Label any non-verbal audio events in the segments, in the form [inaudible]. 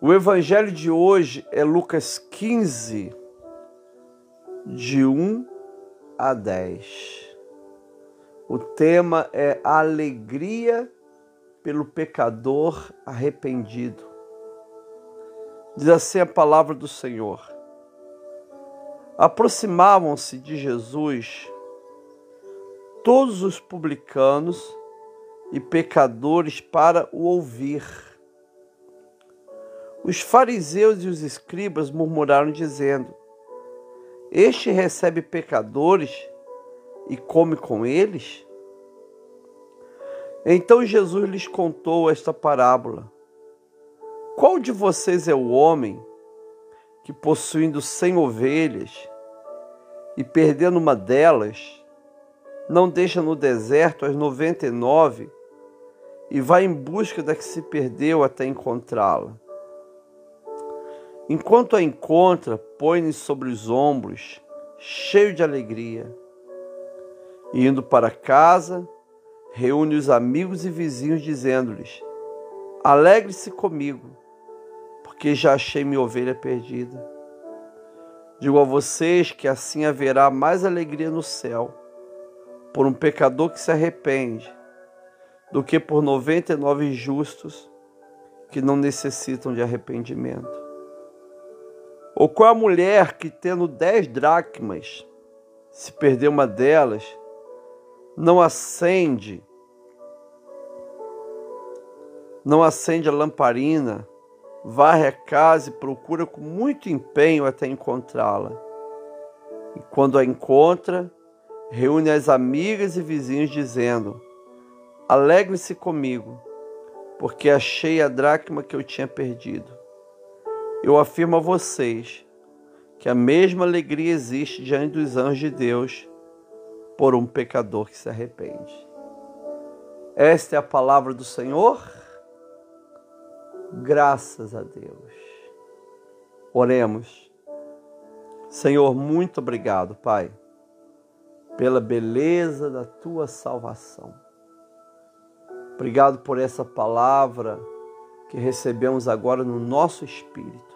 O evangelho de hoje é Lucas 15, de 1 a 10. O tema é alegria pelo pecador arrependido. Diz assim a palavra do Senhor. Aproximavam-se de Jesus todos os publicanos e pecadores para o ouvir. Os fariseus e os escribas murmuraram, dizendo: Este recebe pecadores e come com eles? Então Jesus lhes contou esta parábola: Qual de vocês é o homem que, possuindo cem ovelhas e perdendo uma delas, não deixa no deserto as noventa e nove e vai em busca da que se perdeu até encontrá-la? Enquanto a encontra, põe-lhe sobre os ombros, cheio de alegria. E indo para casa, reúne os amigos e vizinhos, dizendo-lhes: Alegre-se comigo, porque já achei minha ovelha perdida. Digo a vocês que assim haverá mais alegria no céu por um pecador que se arrepende do que por noventa e nove justos que não necessitam de arrependimento. Ou qual a mulher que, tendo dez dracmas, se perder uma delas, não acende, não acende a lamparina, varre a casa e procura com muito empenho até encontrá-la. E quando a encontra, reúne as amigas e vizinhos, dizendo: Alegre-se comigo, porque achei a dracma que eu tinha perdido. Eu afirmo a vocês que a mesma alegria existe diante dos anjos de Deus por um pecador que se arrepende. Esta é a palavra do Senhor. Graças a Deus. Oremos. Senhor, muito obrigado, Pai, pela beleza da tua salvação. Obrigado por essa palavra que recebemos agora no nosso espírito.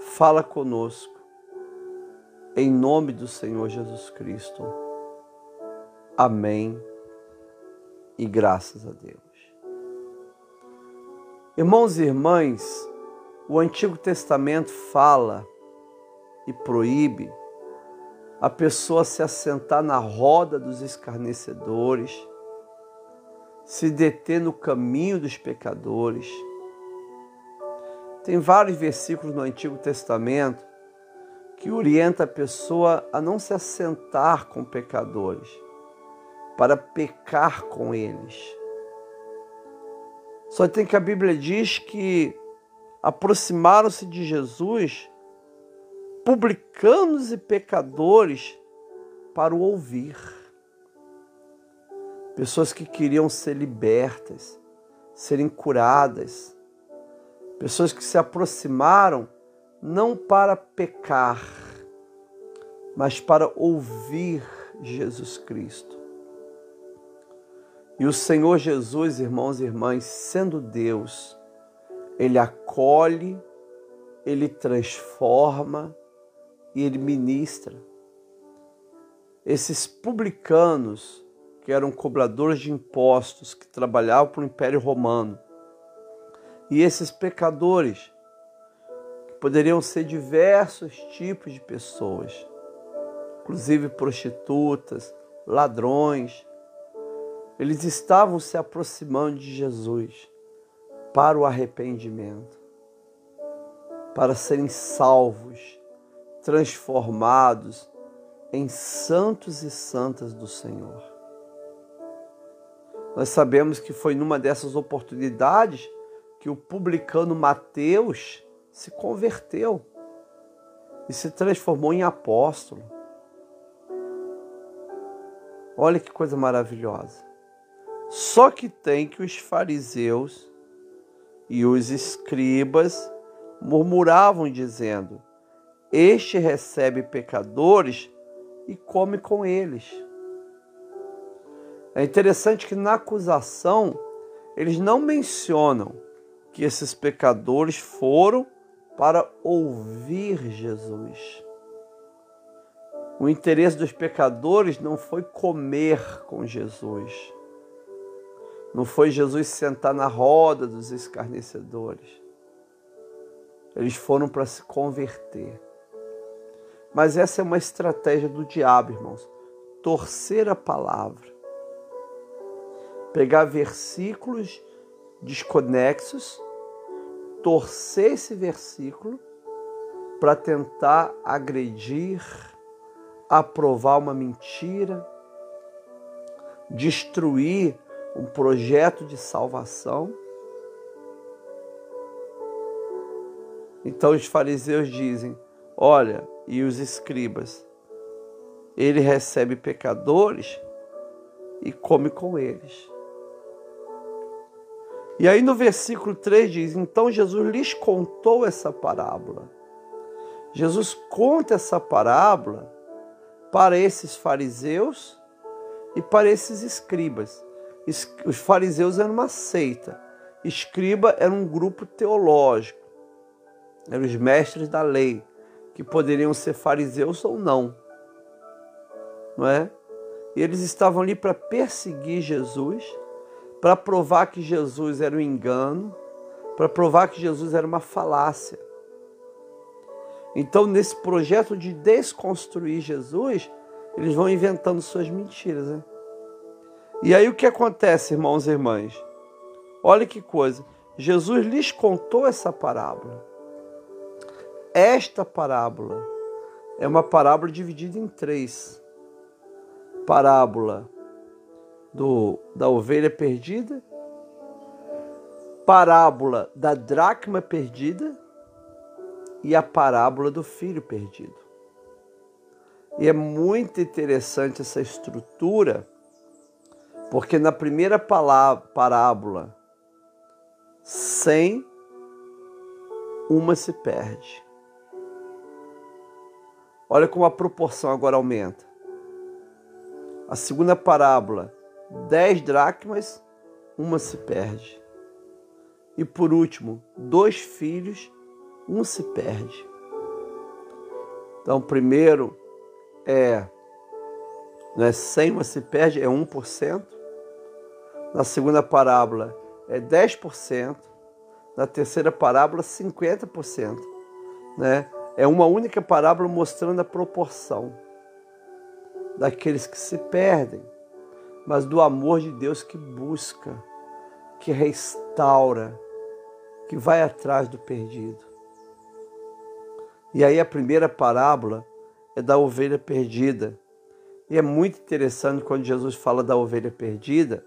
Fala conosco, em nome do Senhor Jesus Cristo. Amém e graças a Deus. Irmãos e irmãs, o Antigo Testamento fala e proíbe a pessoa se assentar na roda dos escarnecedores se deter no caminho dos pecadores. Tem vários versículos no Antigo Testamento que orienta a pessoa a não se assentar com pecadores, para pecar com eles. Só tem que a Bíblia diz que aproximaram-se de Jesus publicanos e pecadores para o ouvir pessoas que queriam ser libertas, serem curadas, pessoas que se aproximaram não para pecar, mas para ouvir Jesus Cristo. E o Senhor Jesus, irmãos e irmãs, sendo Deus, Ele acolhe, Ele transforma e Ele ministra. Esses publicanos, que eram cobradores de impostos, que trabalhavam para o Império Romano. E esses pecadores, que poderiam ser diversos tipos de pessoas, inclusive prostitutas, ladrões, eles estavam se aproximando de Jesus para o arrependimento, para serem salvos, transformados em santos e santas do Senhor. Nós sabemos que foi numa dessas oportunidades que o publicano Mateus se converteu e se transformou em apóstolo. Olha que coisa maravilhosa. Só que tem que os fariseus e os escribas murmuravam, dizendo: Este recebe pecadores e come com eles. É interessante que na acusação eles não mencionam que esses pecadores foram para ouvir Jesus. O interesse dos pecadores não foi comer com Jesus. Não foi Jesus sentar na roda dos escarnecedores. Eles foram para se converter. Mas essa é uma estratégia do diabo, irmãos. Torcer a palavra. Pegar versículos desconexos, torcer esse versículo para tentar agredir, aprovar uma mentira, destruir um projeto de salvação. Então os fariseus dizem: Olha, e os escribas, ele recebe pecadores e come com eles. E aí no versículo 3 diz: Então Jesus lhes contou essa parábola. Jesus conta essa parábola para esses fariseus e para esses escribas. Os fariseus eram uma seita, escriba era um grupo teológico, eram os mestres da lei, que poderiam ser fariseus ou não, não é? E eles estavam ali para perseguir Jesus para provar que Jesus era um engano, para provar que Jesus era uma falácia. Então, nesse projeto de desconstruir Jesus, eles vão inventando suas mentiras. Né? E aí o que acontece, irmãos e irmãs? Olha que coisa. Jesus lhes contou essa parábola. Esta parábola é uma parábola dividida em três. Parábola do, da ovelha perdida, parábola da dracma perdida e a parábola do filho perdido. E é muito interessante essa estrutura, porque na primeira parábola, sem uma se perde. Olha como a proporção agora aumenta. A segunda parábola, dez dracmas, uma se perde. E por último, dois filhos, um se perde. Então, primeiro é, não é 100, uma se perde, é 1%. Na segunda parábola é 10%. Na terceira parábola, 50%. Né? É uma única parábola mostrando a proporção daqueles que se perdem mas do amor de Deus que busca, que restaura, que vai atrás do perdido. E aí a primeira parábola é da ovelha perdida. E é muito interessante quando Jesus fala da ovelha perdida,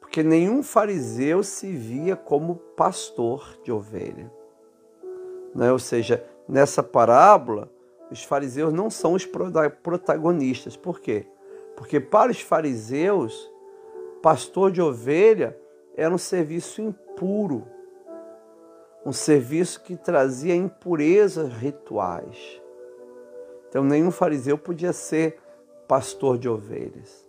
porque nenhum fariseu se via como pastor de ovelha. Né? Ou seja, nessa parábola, os fariseus não são os protagonistas. Por quê? Porque para os fariseus, pastor de ovelha era um serviço impuro, um serviço que trazia impurezas rituais. Então, nenhum fariseu podia ser pastor de ovelhas.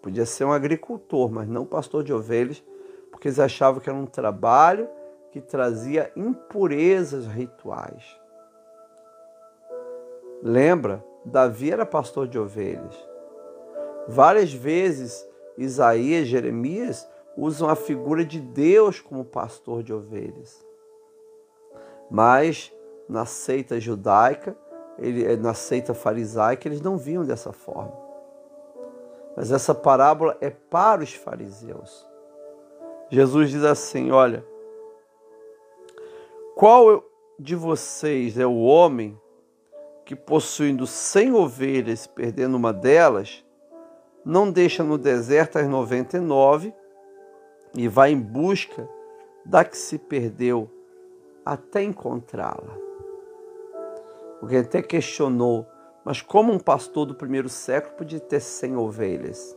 Podia ser um agricultor, mas não pastor de ovelhas, porque eles achavam que era um trabalho que trazia impurezas rituais. Lembra? Davi era pastor de ovelhas. Várias vezes Isaías, Jeremias usam a figura de Deus como pastor de ovelhas. Mas na seita judaica, ele, na seita farisaica, eles não viam dessa forma. Mas essa parábola é para os fariseus. Jesus diz assim: Olha, qual de vocês é o homem que, possuindo cem ovelhas, perdendo uma delas, não deixa no deserto as 99 e vai em busca da que se perdeu até encontrá-la. Alguém até questionou, mas como um pastor do primeiro século podia ter 100 ovelhas?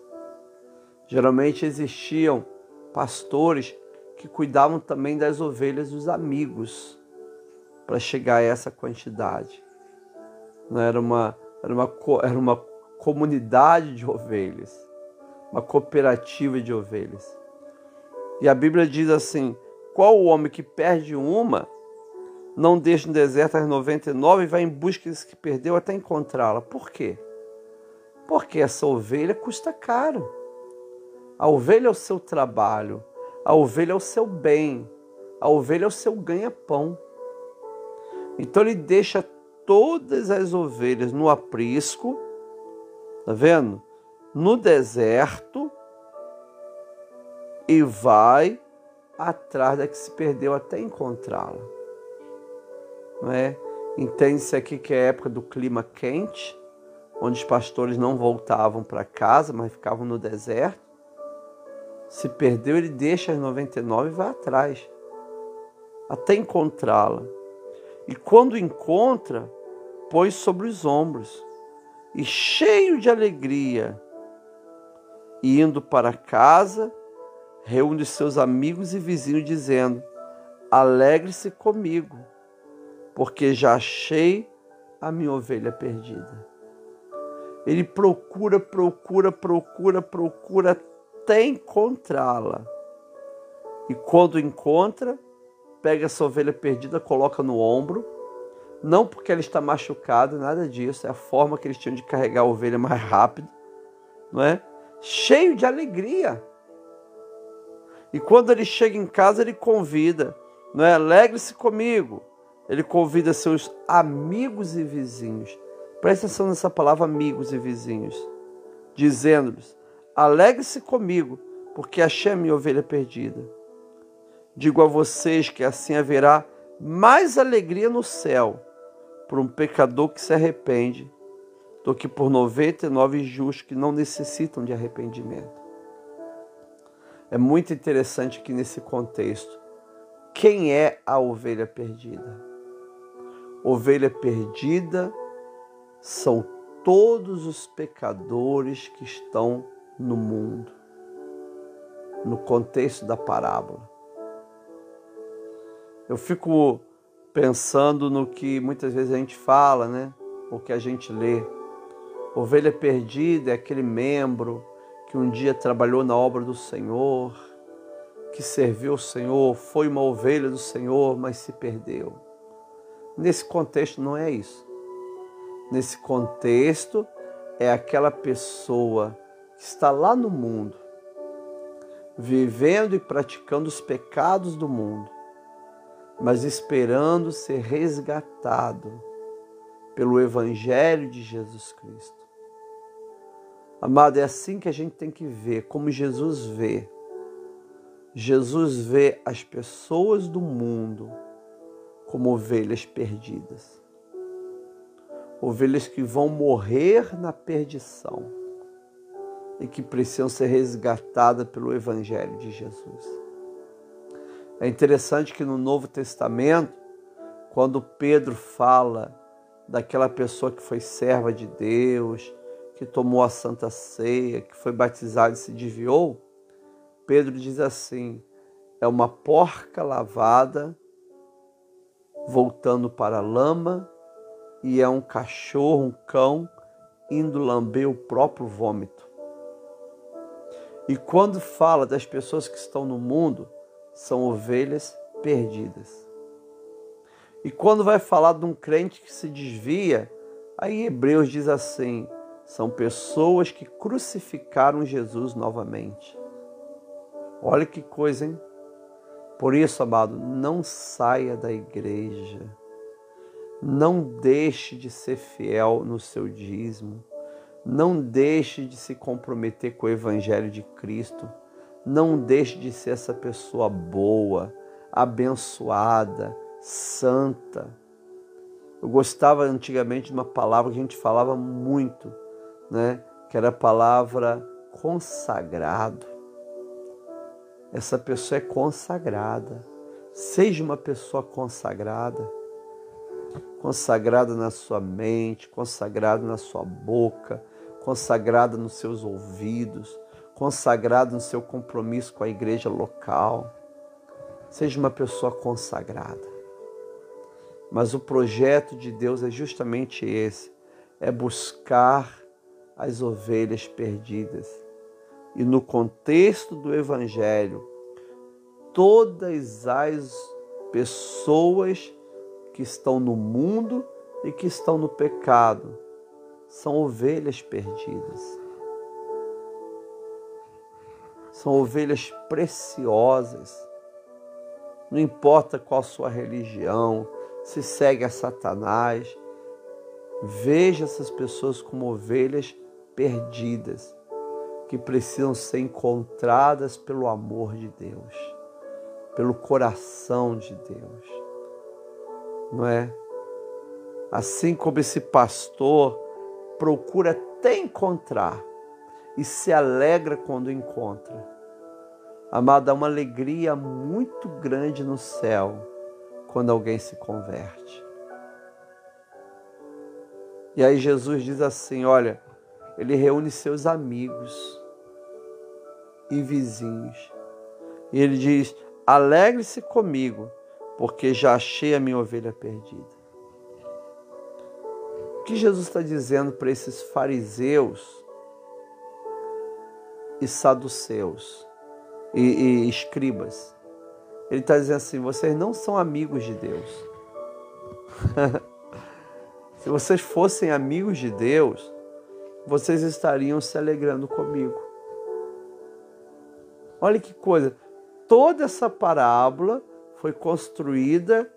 Geralmente existiam pastores que cuidavam também das ovelhas dos amigos para chegar a essa quantidade. Não era uma era uma era uma comunidade de ovelhas, uma cooperativa de ovelhas. E a Bíblia diz assim: Qual o homem que perde uma, não deixa no deserto as 99 e vai em busca desse que perdeu até encontrá-la? Por quê? Porque essa ovelha custa caro. A ovelha é o seu trabalho, a ovelha é o seu bem, a ovelha é o seu ganha-pão. Então ele deixa todas as ovelhas no aprisco, tá vendo? No deserto e vai atrás da que se perdeu até encontrá-la. Não é? Entende-se aqui que é época do clima quente, onde os pastores não voltavam para casa, mas ficavam no deserto. Se perdeu, ele deixa as 99 e vai atrás, até encontrá-la. E quando encontra, põe sobre os ombros, e cheio de alegria, e indo para casa, reúne seus amigos e vizinhos, dizendo: Alegre-se comigo, porque já achei a minha ovelha perdida. Ele procura, procura, procura, procura até encontrá-la. E quando encontra, pega essa ovelha perdida, coloca no ombro. Não porque ela está machucada, nada disso. É a forma que eles tinham de carregar a ovelha mais rápido, não é? Cheio de alegria. E quando ele chega em casa, ele convida, não é? Alegre-se comigo. Ele convida seus amigos e vizinhos. Presta atenção nessa palavra, amigos e vizinhos. Dizendo-lhes: Alegre-se comigo, porque achei a minha ovelha perdida. Digo a vocês que assim haverá mais alegria no céu por um pecador que se arrepende do que por 99 justos que não necessitam de arrependimento. É muito interessante que nesse contexto, quem é a ovelha perdida? Ovelha perdida são todos os pecadores que estão no mundo, no contexto da parábola. Eu fico pensando no que muitas vezes a gente fala, né? O que a gente lê. Ovelha perdida é aquele membro que um dia trabalhou na obra do Senhor, que serviu o Senhor, foi uma ovelha do Senhor, mas se perdeu. Nesse contexto não é isso. Nesse contexto é aquela pessoa que está lá no mundo, vivendo e praticando os pecados do mundo, mas esperando ser resgatado pelo Evangelho de Jesus Cristo. Amado, é assim que a gente tem que ver, como Jesus vê. Jesus vê as pessoas do mundo como ovelhas perdidas. Ovelhas que vão morrer na perdição e que precisam ser resgatadas pelo Evangelho de Jesus. É interessante que no Novo Testamento, quando Pedro fala daquela pessoa que foi serva de Deus, que tomou a santa ceia, que foi batizado e se desviou, Pedro diz assim: é uma porca lavada voltando para a lama e é um cachorro, um cão, indo lamber o próprio vômito. E quando fala das pessoas que estão no mundo, são ovelhas perdidas. E quando vai falar de um crente que se desvia, aí Hebreus diz assim: são pessoas que crucificaram Jesus novamente. Olha que coisa, hein? Por isso, amado, não saia da igreja. Não deixe de ser fiel no seu dízimo. Não deixe de se comprometer com o Evangelho de Cristo. Não deixe de ser essa pessoa boa, abençoada, santa. Eu gostava antigamente de uma palavra que a gente falava muito né? que era a palavra consagrado. Essa pessoa é consagrada. Seja uma pessoa consagrada. Consagrada na sua mente, consagrada na sua boca, consagrada nos seus ouvidos, consagrado no seu compromisso com a igreja local. Seja uma pessoa consagrada. Mas o projeto de Deus é justamente esse: é buscar as ovelhas perdidas. E no contexto do Evangelho, todas as pessoas que estão no mundo e que estão no pecado. São ovelhas perdidas. São ovelhas preciosas. Não importa qual sua religião, se segue a Satanás. Veja essas pessoas como ovelhas perdidas, que precisam ser encontradas pelo amor de Deus, pelo coração de Deus. Não é? Assim como esse pastor procura até encontrar e se alegra quando encontra. Amada, há uma alegria muito grande no céu quando alguém se converte. E aí Jesus diz assim: olha, ele reúne seus amigos e vizinhos. E ele diz: alegre-se comigo, porque já achei a minha ovelha perdida. O que Jesus está dizendo para esses fariseus e saduceus e, e escribas? Ele está dizendo assim: vocês não são amigos de Deus. [laughs] Se vocês fossem amigos de Deus, vocês estariam se alegrando comigo. Olha que coisa, toda essa parábola foi construída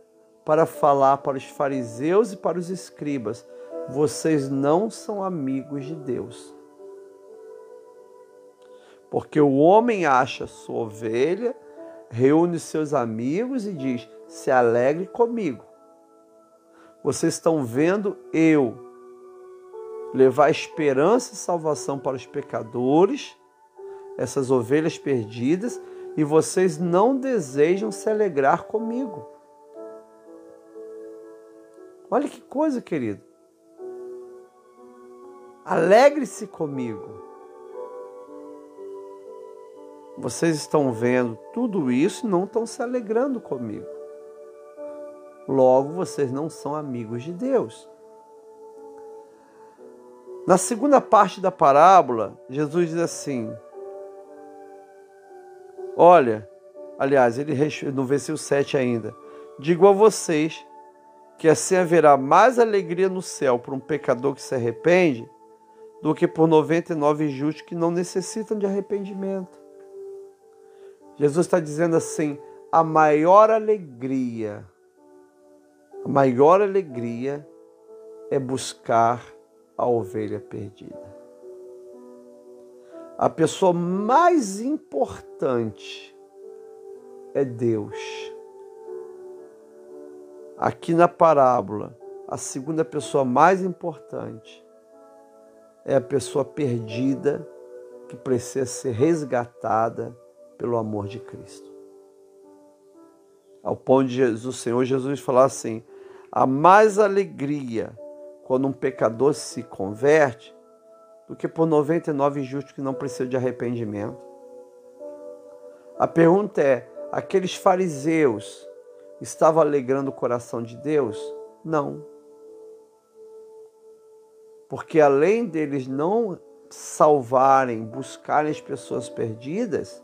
para falar para os fariseus e para os escribas: vocês não são amigos de Deus. Porque o homem acha sua ovelha, reúne seus amigos e diz: se alegre comigo. Vocês estão vendo eu levar esperança e salvação para os pecadores, essas ovelhas perdidas, e vocês não desejam se alegrar comigo. Olha que coisa, querido. Alegre-se comigo. Vocês estão vendo tudo isso e não estão se alegrando comigo. Logo, vocês não são amigos de Deus. Na segunda parte da parábola, Jesus diz assim: Olha, aliás, ele no versículo 7 ainda: Digo a vocês que assim haverá mais alegria no céu por um pecador que se arrepende do que por 99 justos que não necessitam de arrependimento. Jesus está dizendo assim: a maior alegria, a maior alegria é buscar a ovelha perdida. A pessoa mais importante é Deus. Aqui na parábola, a segunda pessoa mais importante é a pessoa perdida que precisa ser resgatada pelo amor de Cristo. Ao ponto de Jesus, o Senhor Jesus falar assim: há mais alegria quando um pecador se converte do que por 99 justos que não precisam de arrependimento. A pergunta é: aqueles fariseus estavam alegrando o coração de Deus? Não. Porque além deles não salvarem, buscarem as pessoas perdidas,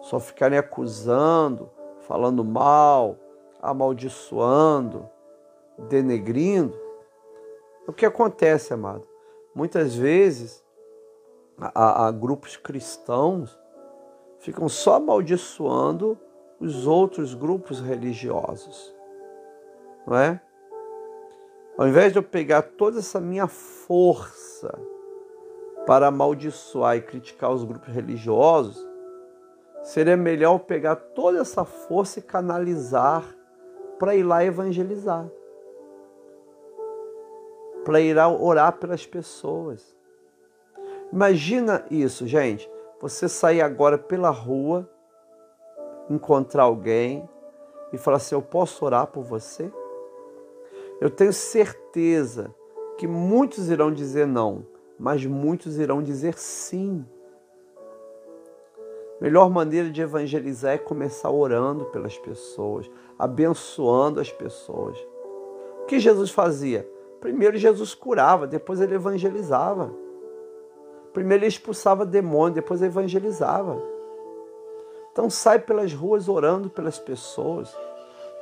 só ficarem acusando, falando mal, amaldiçoando, denegrindo. O que acontece, amado? Muitas vezes a, a grupos cristãos ficam só amaldiçoando os outros grupos religiosos, não é? Ao invés de eu pegar toda essa minha força para amaldiçoar e criticar os grupos religiosos, Seria melhor pegar toda essa força e canalizar para ir lá evangelizar. Para ir lá orar pelas pessoas. Imagina isso, gente. Você sair agora pela rua, encontrar alguém e falar assim: Eu posso orar por você? Eu tenho certeza que muitos irão dizer não, mas muitos irão dizer sim. Melhor maneira de evangelizar é começar orando pelas pessoas, abençoando as pessoas. O que Jesus fazia? Primeiro Jesus curava, depois ele evangelizava. Primeiro ele expulsava demônio, depois evangelizava. Então sai pelas ruas orando pelas pessoas.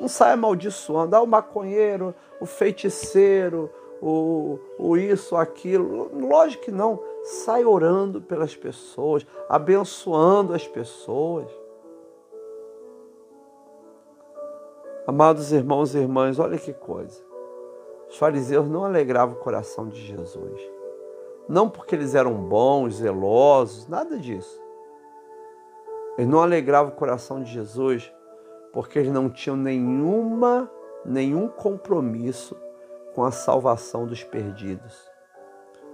Não sai amaldiçoando. Ah, o maconheiro, o feiticeiro, o, o isso, aquilo. Lógico que não. Sai orando pelas pessoas, abençoando as pessoas. Amados irmãos e irmãs, olha que coisa. Os fariseus não alegravam o coração de Jesus. Não porque eles eram bons, zelosos, nada disso. Eles não alegravam o coração de Jesus porque eles não tinham nenhuma, nenhum compromisso com a salvação dos perdidos.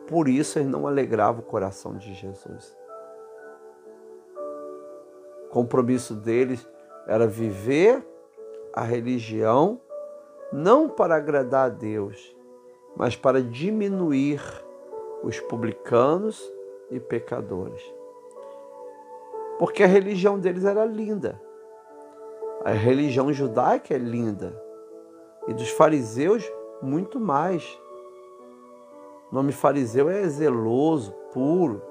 Por isso eles não alegravam o coração de Jesus. O compromisso deles era viver a religião não para agradar a Deus, mas para diminuir os publicanos e pecadores. Porque a religião deles era linda. A religião judaica é linda. E dos fariseus, muito mais. O nome fariseu é zeloso, puro.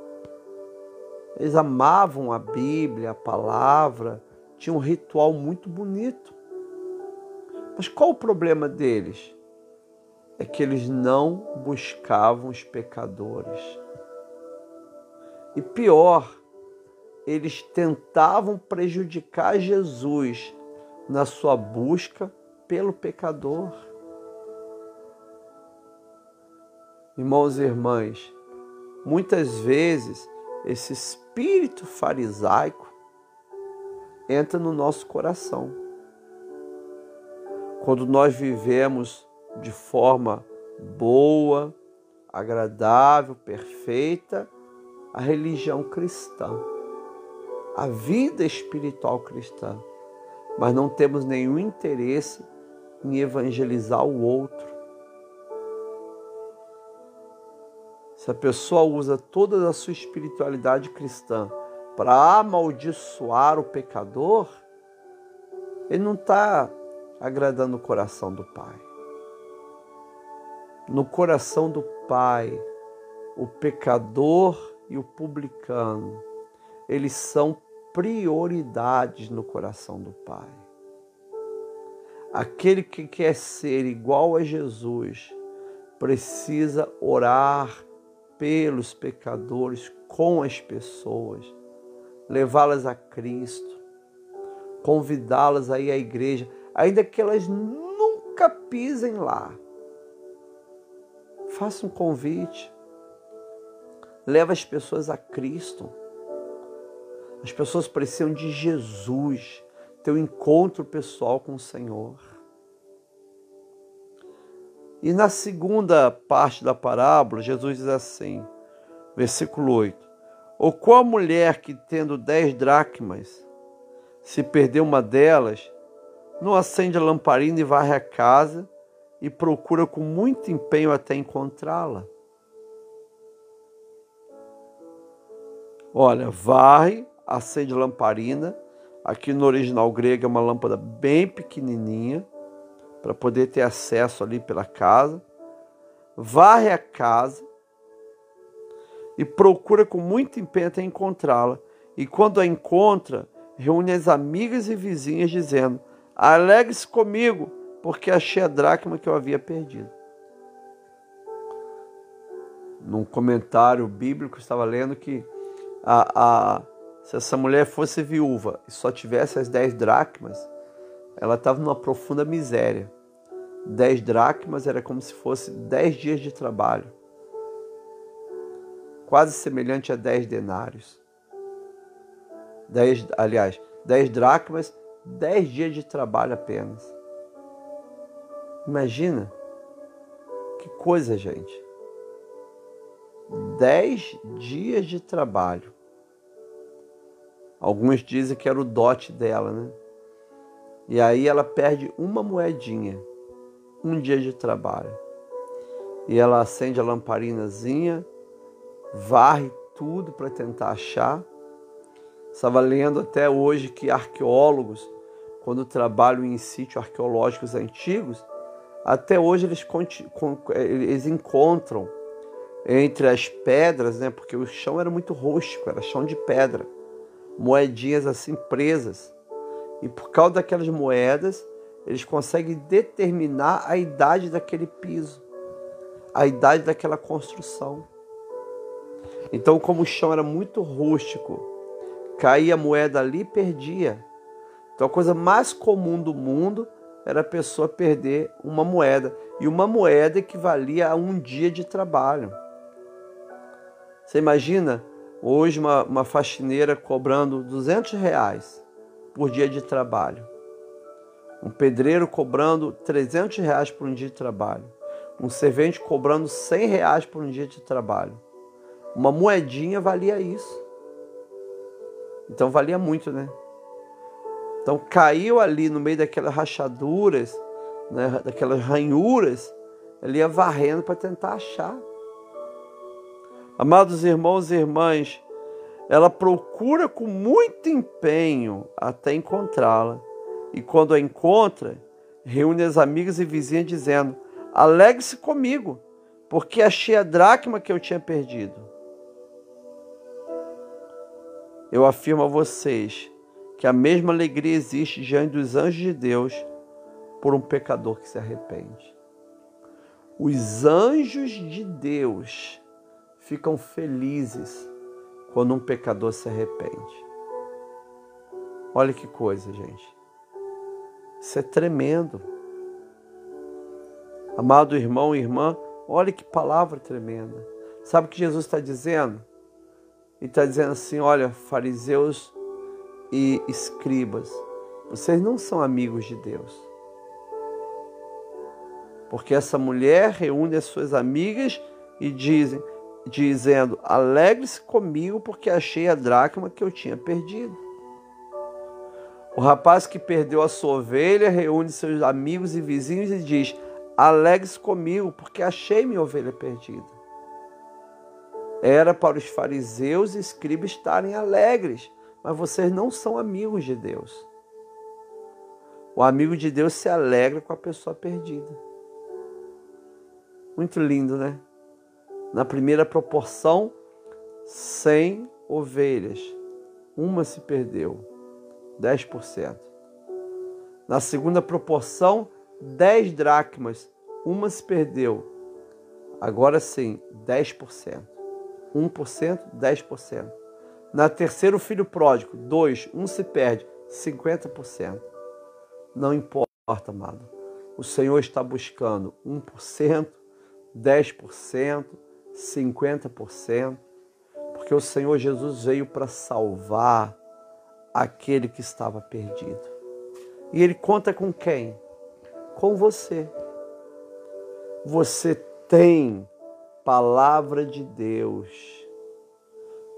Eles amavam a Bíblia, a palavra, tinham um ritual muito bonito. Mas qual o problema deles? É que eles não buscavam os pecadores. E pior, eles tentavam prejudicar Jesus na sua busca pelo pecador. Irmãos e irmãs, muitas vezes esse espírito farisaico entra no nosso coração quando nós vivemos de forma boa, agradável, perfeita, a religião cristã, a vida espiritual cristã, mas não temos nenhum interesse em evangelizar o outro. Se a pessoa usa toda a sua espiritualidade cristã para amaldiçoar o pecador, ele não está agradando o coração do Pai. No coração do Pai, o pecador e o publicano, eles são prioridades no coração do Pai. Aquele que quer ser igual a Jesus precisa orar pelos pecadores com as pessoas, levá-las a Cristo, convidá-las aí à igreja ainda que elas nunca pisem lá. Faça um convite. Leva as pessoas a Cristo. As pessoas precisam de Jesus, ter um encontro pessoal com o Senhor. E na segunda parte da parábola, Jesus diz assim, versículo 8: Ou qual mulher que, tendo dez dracmas, se perder uma delas, não acende a lamparina e varre a casa e procura com muito empenho até encontrá-la. Olha, varre, acende a lamparina. Aqui no original grego é uma lâmpada bem pequenininha para poder ter acesso ali pela casa. Varre a casa e procura com muito empenho até encontrá-la. E quando a encontra, reúne as amigas e vizinhas dizendo: Alegre-se comigo, porque achei a dracma que eu havia perdido. Num comentário bíblico, estava lendo que a, a, se essa mulher fosse viúva e só tivesse as dez dracmas, ela estava numa profunda miséria. Dez dracmas era como se fosse dez dias de trabalho, quase semelhante a dez denários. Dez, aliás, dez dracmas Dez dias de trabalho apenas. Imagina que coisa, gente. Dez dias de trabalho. Alguns dizem que era o dote dela, né? E aí ela perde uma moedinha, um dia de trabalho. E ela acende a lamparinazinha, varre tudo para tentar achar. Estava lendo até hoje que arqueólogos quando trabalham em sítios arqueológicos antigos, até hoje eles, eles encontram entre as pedras, né, porque o chão era muito rústico, era chão de pedra. moedinhas assim presas. E por causa daquelas moedas, eles conseguem determinar a idade daquele piso, a idade daquela construção. Então, como o chão era muito rústico, caía a moeda ali e perdia. Então, a coisa mais comum do mundo era a pessoa perder uma moeda. E uma moeda equivalia a um dia de trabalho. Você imagina hoje uma, uma faxineira cobrando 200 reais por dia de trabalho. Um pedreiro cobrando 300 reais por um dia de trabalho. Um servente cobrando 100 reais por um dia de trabalho. Uma moedinha valia isso. Então valia muito, né? Então caiu ali no meio daquelas rachaduras, né, daquelas ranhuras, ele ia varrendo para tentar achar. Amados irmãos e irmãs, ela procura com muito empenho até encontrá-la. E quando a encontra, reúne as amigas e vizinhas dizendo: Alegre-se comigo, porque achei a dracma que eu tinha perdido. Eu afirmo a vocês que a mesma alegria existe diante dos anjos de Deus por um pecador que se arrepende. Os anjos de Deus ficam felizes quando um pecador se arrepende. Olha que coisa, gente. Isso é tremendo. Amado irmão e irmã, olha que palavra tremenda. Sabe o que Jesus está dizendo? Ele está dizendo assim: olha, fariseus e escribas, vocês não são amigos de Deus. Porque essa mulher reúne as suas amigas e dizem, dizendo: Alegre-se comigo, porque achei a dracma que eu tinha perdido. O rapaz que perdeu a sua ovelha reúne seus amigos e vizinhos e diz: Alegre-se comigo, porque achei minha ovelha perdida. Era para os fariseus e escribas estarem alegres, mas vocês não são amigos de Deus. O amigo de Deus se alegra com a pessoa perdida. Muito lindo, né? Na primeira proporção, 100 ovelhas, uma se perdeu, 10%. Na segunda proporção, 10 dracmas, uma se perdeu. Agora sim, 10%. 1%, 10%. Na terceira, o filho pródigo. Dois, um se perde. 50%. Não importa, amado. O Senhor está buscando 1%, 10%, 50%, porque o Senhor Jesus veio para salvar aquele que estava perdido. E ele conta com quem? Com você. Você tem palavra de Deus.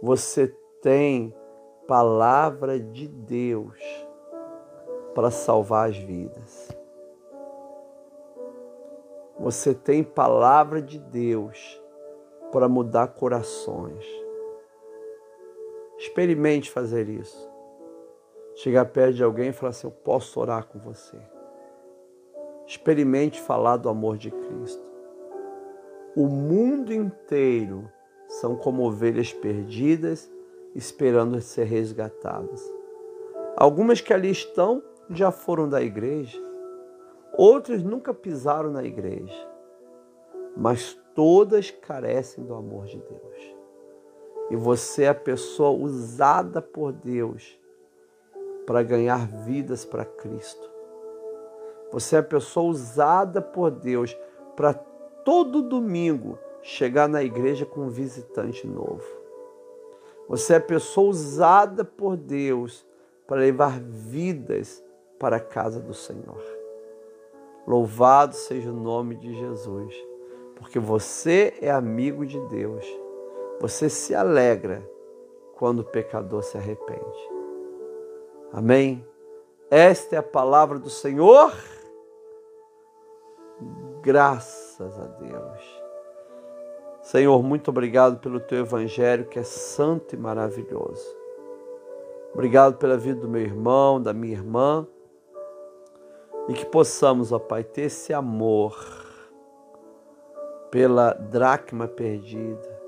Você tem palavra de Deus para salvar as vidas. Você tem palavra de Deus para mudar corações. Experimente fazer isso. Chegar perto de alguém e falar assim: Eu posso orar com você. Experimente falar do amor de Cristo. O mundo inteiro são como ovelhas perdidas esperando ser resgatadas. Algumas que ali estão já foram da igreja, outras nunca pisaram na igreja, mas todas carecem do amor de Deus. E você é a pessoa usada por Deus para ganhar vidas para Cristo. Você é a pessoa usada por Deus para todo domingo chegar na igreja com um visitante novo. Você é a pessoa usada por Deus para levar vidas para a casa do Senhor. Louvado seja o nome de Jesus, porque você é amigo de Deus. Você se alegra quando o pecador se arrepende. Amém? Esta é a palavra do Senhor. Graças a Deus. Senhor, muito obrigado pelo teu evangelho que é santo e maravilhoso. Obrigado pela vida do meu irmão, da minha irmã. E que possamos, ó Pai, ter esse amor pela dracma perdida,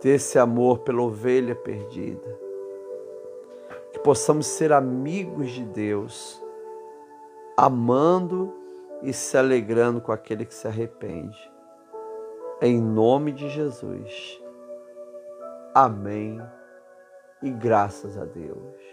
ter esse amor pela ovelha perdida, possamos ser amigos de Deus, amando e se alegrando com aquele que se arrepende. Em nome de Jesus. Amém. E graças a Deus.